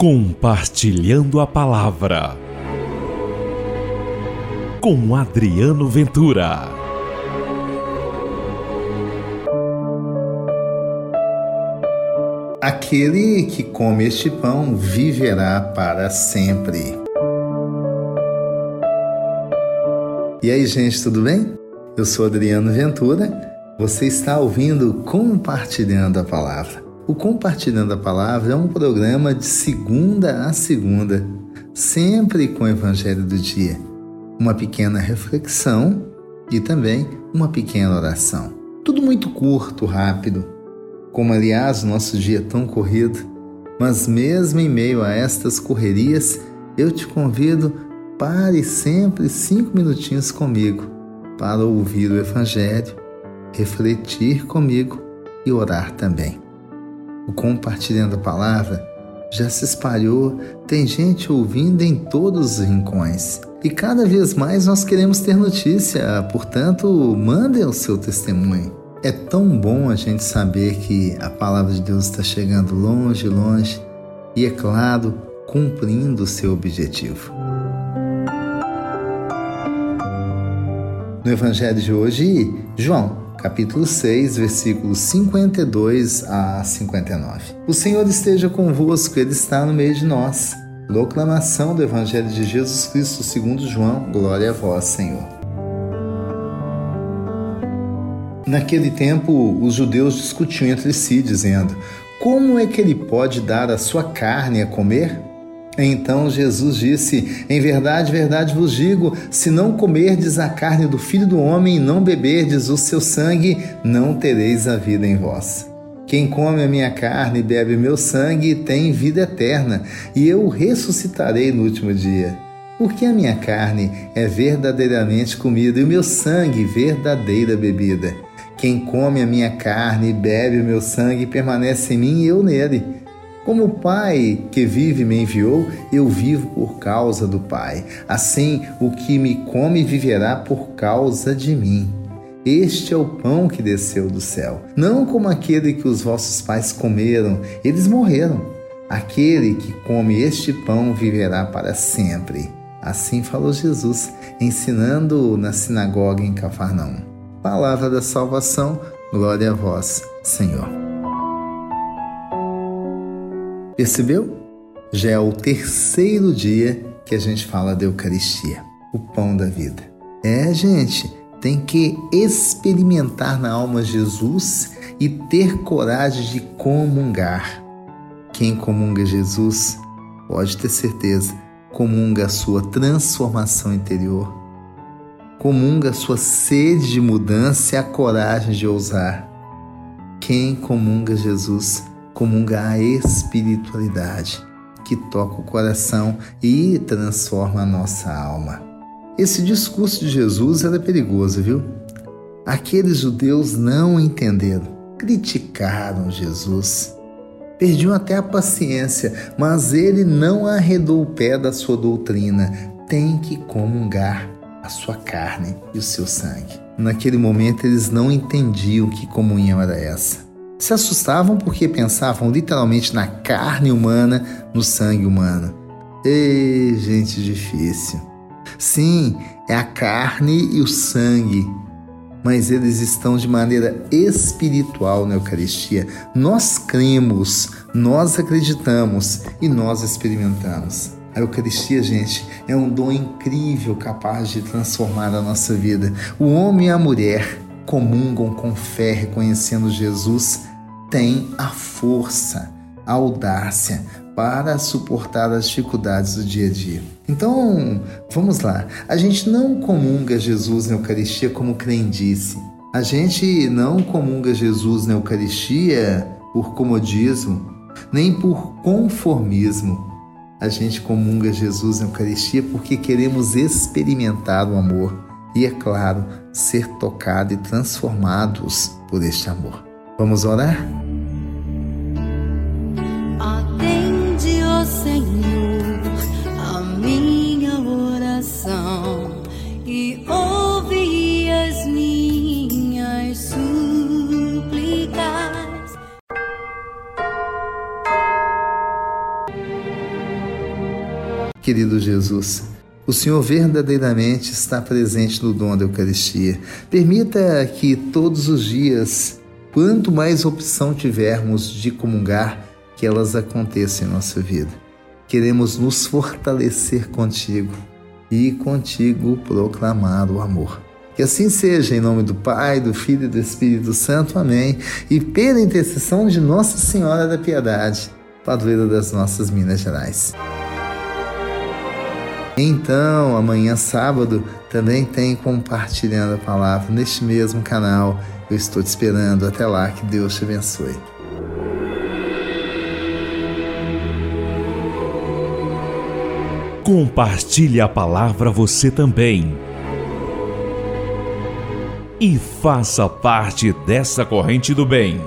Compartilhando a Palavra com Adriano Ventura. Aquele que come este pão viverá para sempre. E aí, gente, tudo bem? Eu sou Adriano Ventura. Você está ouvindo Compartilhando a Palavra. O Compartilhando a Palavra é um programa de segunda a segunda, sempre com o Evangelho do Dia. Uma pequena reflexão e também uma pequena oração. Tudo muito curto, rápido. Como, aliás, nosso dia é tão corrido. Mas, mesmo em meio a estas correrias, eu te convido, pare sempre cinco minutinhos comigo para ouvir o Evangelho, refletir comigo e orar também o compartilhando a palavra já se espalhou, tem gente ouvindo em todos os rincões. E cada vez mais nós queremos ter notícia, portanto, mandem o seu testemunho. É tão bom a gente saber que a palavra de Deus está chegando longe, longe e, é claro, cumprindo o seu objetivo. No Evangelho de hoje, João capítulo 6, versículos 52 a 59. O Senhor esteja convosco, Ele está no meio de nós. Proclamação do Evangelho de Jesus Cristo segundo João. Glória a vós, Senhor. Naquele tempo, os judeus discutiam entre si, dizendo: Como é que ele pode dar a sua carne a comer? Então Jesus disse: Em verdade, verdade vos digo: se não comerdes a carne do filho do homem e não beberdes o seu sangue, não tereis a vida em vós. Quem come a minha carne e bebe meu sangue tem vida eterna, e eu ressuscitarei no último dia. Porque a minha carne é verdadeiramente comida e o meu sangue verdadeira bebida. Quem come a minha carne e bebe o meu sangue permanece em mim e eu nele. Como o Pai que vive me enviou, eu vivo por causa do Pai. Assim, o que me come viverá por causa de mim. Este é o pão que desceu do céu, não como aquele que os vossos pais comeram, eles morreram. Aquele que come este pão viverá para sempre. Assim falou Jesus, ensinando na sinagoga em Cafarnaum. Palavra da salvação, glória a vós, Senhor. Percebeu? Já é o terceiro dia que a gente fala da Eucaristia, o pão da vida. É, gente, tem que experimentar na alma Jesus e ter coragem de comungar. Quem comunga Jesus, pode ter certeza, comunga a sua transformação interior, comunga a sua sede de mudança e a coragem de ousar. Quem comunga Jesus comunga a espiritualidade que toca o coração e transforma a nossa alma. Esse discurso de Jesus era perigoso, viu? Aqueles judeus não entenderam, criticaram Jesus, perdiam até a paciência, mas ele não arredou o pé da sua doutrina. Tem que comungar a sua carne e o seu sangue. Naquele momento eles não entendiam que comunhão era essa se assustavam porque pensavam literalmente na carne humana, no sangue humano. Ei, gente difícil. Sim, é a carne e o sangue, mas eles estão de maneira espiritual na Eucaristia. Nós cremos, nós acreditamos e nós experimentamos. A Eucaristia, gente, é um dom incrível capaz de transformar a nossa vida. O homem e a mulher comungam com fé, reconhecendo Jesus tem a força, a audácia para suportar as dificuldades do dia a dia. Então, vamos lá. A gente não comunga Jesus na Eucaristia como crendice. A gente não comunga Jesus na Eucaristia por comodismo, nem por conformismo. A gente comunga Jesus na Eucaristia porque queremos experimentar o amor e, é claro, ser tocado e transformados por este amor. Vamos orar? Atende, ó Senhor, a minha oração e ouve as minhas súplicas. Querido Jesus, o Senhor verdadeiramente está presente no dom da Eucaristia. Permita que todos os dias, quanto mais opção tivermos de comungar, que elas aconteçam em nossa vida. Queremos nos fortalecer contigo e contigo proclamar o amor. Que assim seja, em nome do Pai, do Filho e do Espírito Santo. Amém. E pela intercessão de Nossa Senhora da Piedade, padroeira das nossas Minas Gerais. Então, amanhã sábado também tem compartilhando a palavra neste mesmo canal. Eu estou te esperando. Até lá, que Deus te abençoe. Compartilhe a palavra você também. E faça parte dessa corrente do bem.